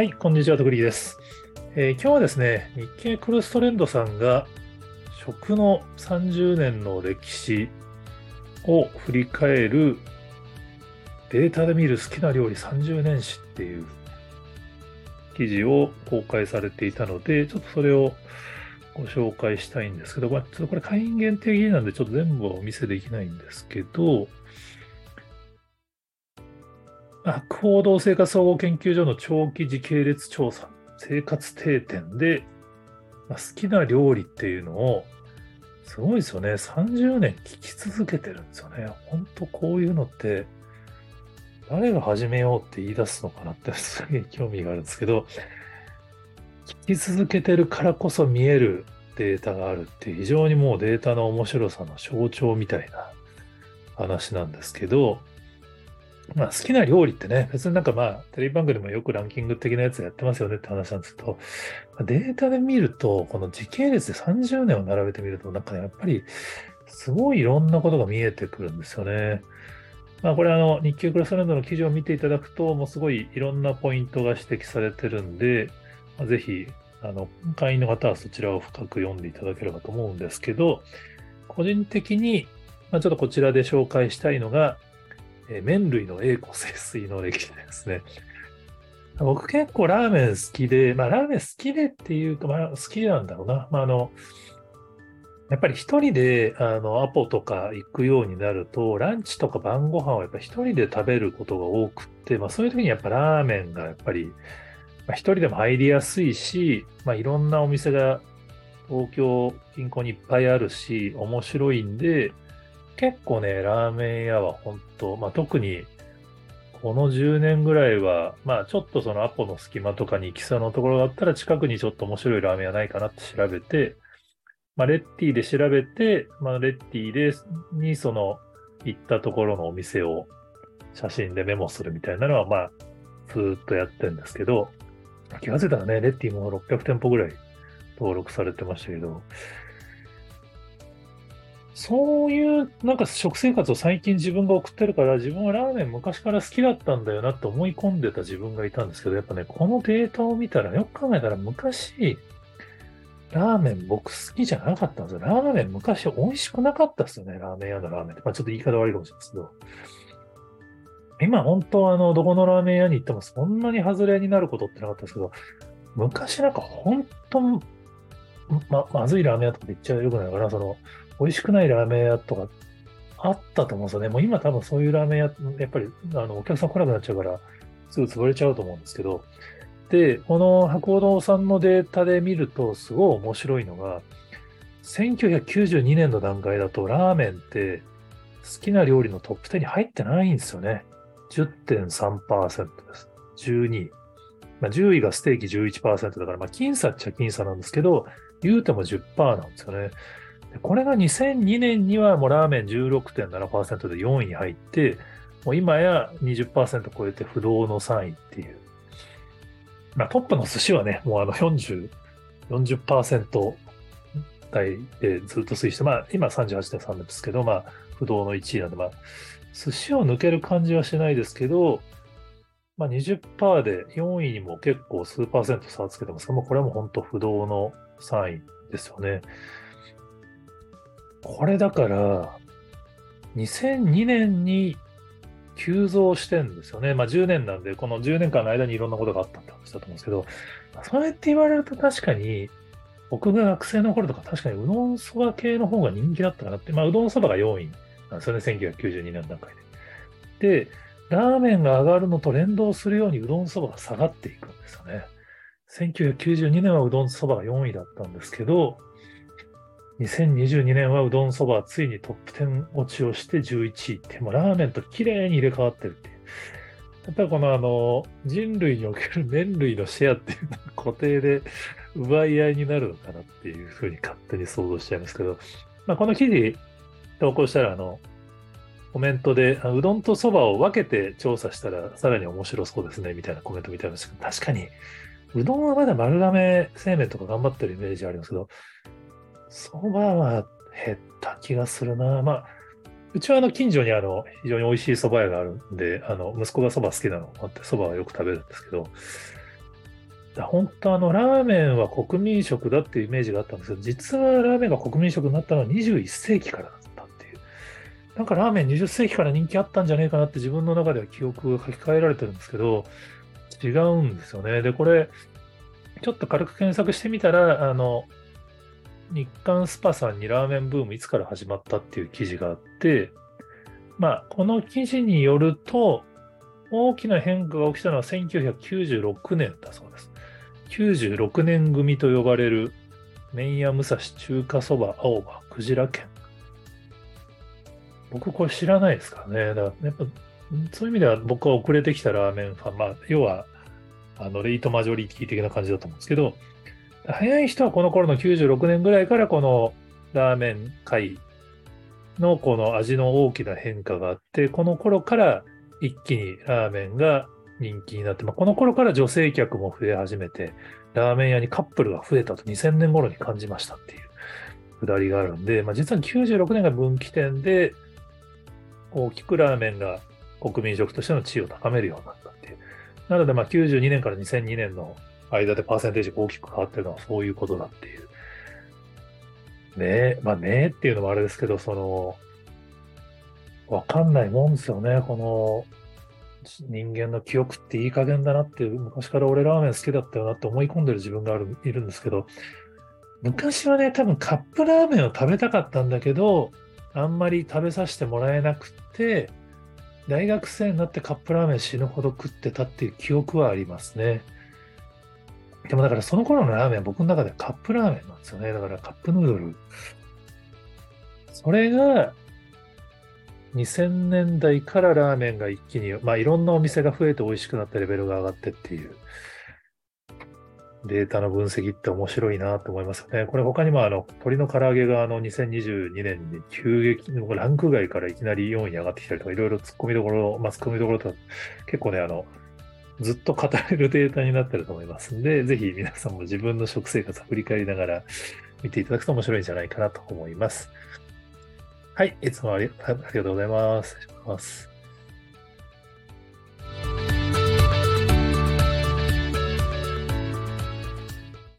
はい、こんにちは、徳力です、えー、今日はですね、日経クルストレンドさんが食の30年の歴史を振り返るデータで見る好きな料理30年史っていう記事を公開されていたので、ちょっとそれをご紹介したいんですけど、まあ、ちょっとこれ会員限定記事なんでちょっと全部はお見せできないんですけど、博報堂生活総合研究所の長期時系列調査、生活定点で、まあ、好きな料理っていうのを、すごいですよね。30年聞き続けてるんですよね。本当こういうのって、誰が始めようって言い出すのかなってすげえ興味があるんですけど、聞き続けてるからこそ見えるデータがあるって非常にもうデータの面白さの象徴みたいな話なんですけど、まあ、好きな料理ってね、別になんかまあ、テレビ番組でもよくランキング的なやつやってますよねって話なんですけど、データで見ると、この時系列で30年を並べてみると、なんかね、やっぱり、すごいいろんなことが見えてくるんですよね。まあ、これあの、日経クラスランドの記事を見ていただくと、もうすごいいろんなポイントが指摘されてるんで、まあ、ぜひ、あの、会員の方はそちらを深く読んでいただければと思うんですけど、個人的に、まあ、ちょっとこちらで紹介したいのが、え麺類の栄枯盛衰の歴史ですね。僕結構ラーメン好きで、まあラーメン好きでっていうか、まあ好きなんだろうな。まああの、やっぱり一人であのアポとか行くようになると、ランチとか晩ご飯をやっぱ一人で食べることが多くって、まあそういう時にやっぱラーメンがやっぱり、まあ、一人でも入りやすいし、まあいろんなお店が東京近郊にいっぱいあるし、面白いんで、結構ね、ラーメン屋は本当、まあ、特にこの10年ぐらいは、まあちょっとそのアポの隙間とかに行きそうなところだったら近くにちょっと面白いラーメン屋ないかなって調べて、まあレッティで調べて、まあレッティで、にその行ったところのお店を写真でメモするみたいなのはまあずっとやってるんですけど、気がついたらね、レッティも600店舗ぐらい登録されてましたけど、そういうなんか食生活を最近自分が送ってるから、自分はラーメン昔から好きだったんだよなって思い込んでた自分がいたんですけど、やっぱね、このデータを見たら、よく考えたら昔、ラーメン僕好きじゃなかったんですよ。ラーメン昔美味しくなかったですよね、ラーメン屋のラーメンって。まあちょっと言い方悪いかもしれないですけど。今本当あの、どこのラーメン屋に行ってもそんなに外れになることってなかったですけど、昔なんか本当、ま、まずいラーメン屋とかで言っちゃよくないかな、その、美味しくないラーメン屋とかあったと思うんですよね。もう今多分そういうラーメン屋、やっぱりあのお客さん来なくなっちゃうから、すぐ潰れちゃうと思うんですけど、で、この博報堂さんのデータで見ると、すごい面白いのが、1992年の段階だと、ラーメンって好きな料理のトップ10に入ってないんですよね。10.3%です。12位。まあ、10位がステーキ11%だから、まあ、僅差っちゃ僅差なんですけど、言うても10%なんですよね。これが2002年にはもうラーメン16.7%で4位に入って、もう今や20%超えて不動の3位っていう。まあトップの寿司はね、もうあの40、40%台でずっと推移して、まあ今38.3ですけど、まあ不動の1位なんで、まあ寿司を抜ける感じはしないですけど、まあ20%で4位にも結構数パーセント差をつけてますが、もうこれはもう本当不動の3位ですよね。これだから、2002年に急増してんですよね。まあ10年なんで、この10年間の間にいろんなことがあったって話だと思うんですけど、そうやって言われると確かに、僕が学生の頃とか確かにうどんそば系の方が人気だったかなって、まあうどんそばが4位なんですよね、1992年段階で。で、ラーメンが上がるのと連動するようにうどんそばが下がっていくんですよね。1992年はうどんそばが4位だったんですけど、2022年はうどんそばついにトップ10落ちをして11位。って、もうラーメンと綺麗に入れ替わってるっていう。やっぱりこのあの人類における麺類のシェアっていうのは固定で奪い合いになるのかなっていうふうに勝手に想像しちゃいますけど、まあ、この記事投稿したらあのコメントでうどんとそばを分けて調査したらさらに面白そうですねみたいなコメント見たんですけど、確かにうどんはまだ丸亀製麺とか頑張ってるイメージありますけど、そばは減った気がするな。まあ、うちはあの近所にあの非常に美味しい蕎麦屋があるんで、あの息子が蕎麦好きなのもあって、蕎麦はよく食べるんですけど、本当あの、ラーメンは国民食だっていうイメージがあったんですけど、実はラーメンが国民食になったのは21世紀からだったっていう。なんかラーメン20世紀から人気あったんじゃねえかなって自分の中では記憶が書き換えられてるんですけど、違うんですよね。で、これ、ちょっと軽く検索してみたら、あの、日刊スパさんにラーメンブームいつから始まったっていう記事があって、まあ、この記事によると、大きな変化が起きたのは1996年だそうです。96年組と呼ばれる麺屋武蔵中華そば青葉クジラ県。僕これ知らないですからね。だからやっぱそういう意味では僕は遅れてきたラーメンファン、まあ、要はあのレイトマジョリティ的な感じだと思うんですけど、早い人はこの頃の96年ぐらいからこのラーメン界のこの味の大きな変化があって、この頃から一気にラーメンが人気になって、まあ、この頃から女性客も増え始めて、ラーメン屋にカップルが増えたと2000年頃に感じましたっていうくだりがあるんで、まあ、実は96年が分岐点で、大きくラーメンが国民食としての地位を高めるようになったっていう。なので、ま92年から2002年の間でパーセンテージが大きく変わってるのはそういうことだっていう。ねえ、まあねえっていうのもあれですけど、その、わかんないもんですよね。この人間の記憶っていい加減だなって、昔から俺ラーメン好きだったよなって思い込んでる自分があるいるんですけど、昔はね、多分カップラーメンを食べたかったんだけど、あんまり食べさせてもらえなくて、大学生になってカップラーメン死ぬほど食ってたっていう記憶はありますね。でもだからその頃のラーメンは僕の中ではカップラーメンなんですよね。だからカップヌードル。それが2000年代からラーメンが一気に、まあいろんなお店が増えて美味しくなったレベルが上がってっていうデータの分析って面白いなと思いますね。これ他にもあの鶏の唐揚げがあの2022年に急激にランク外からいきなり4位に上がってきたりとかいろいろ突っ込みどころ、まあ、突っ込みどころとか結構ね、あの、ずっと語れるデータになってると思いますんで、ぜひ皆さんも自分の食生活を振り返りながら見ていただくと面白いんじゃないかなと思います。はい、いつもありありがとうございます。失礼します。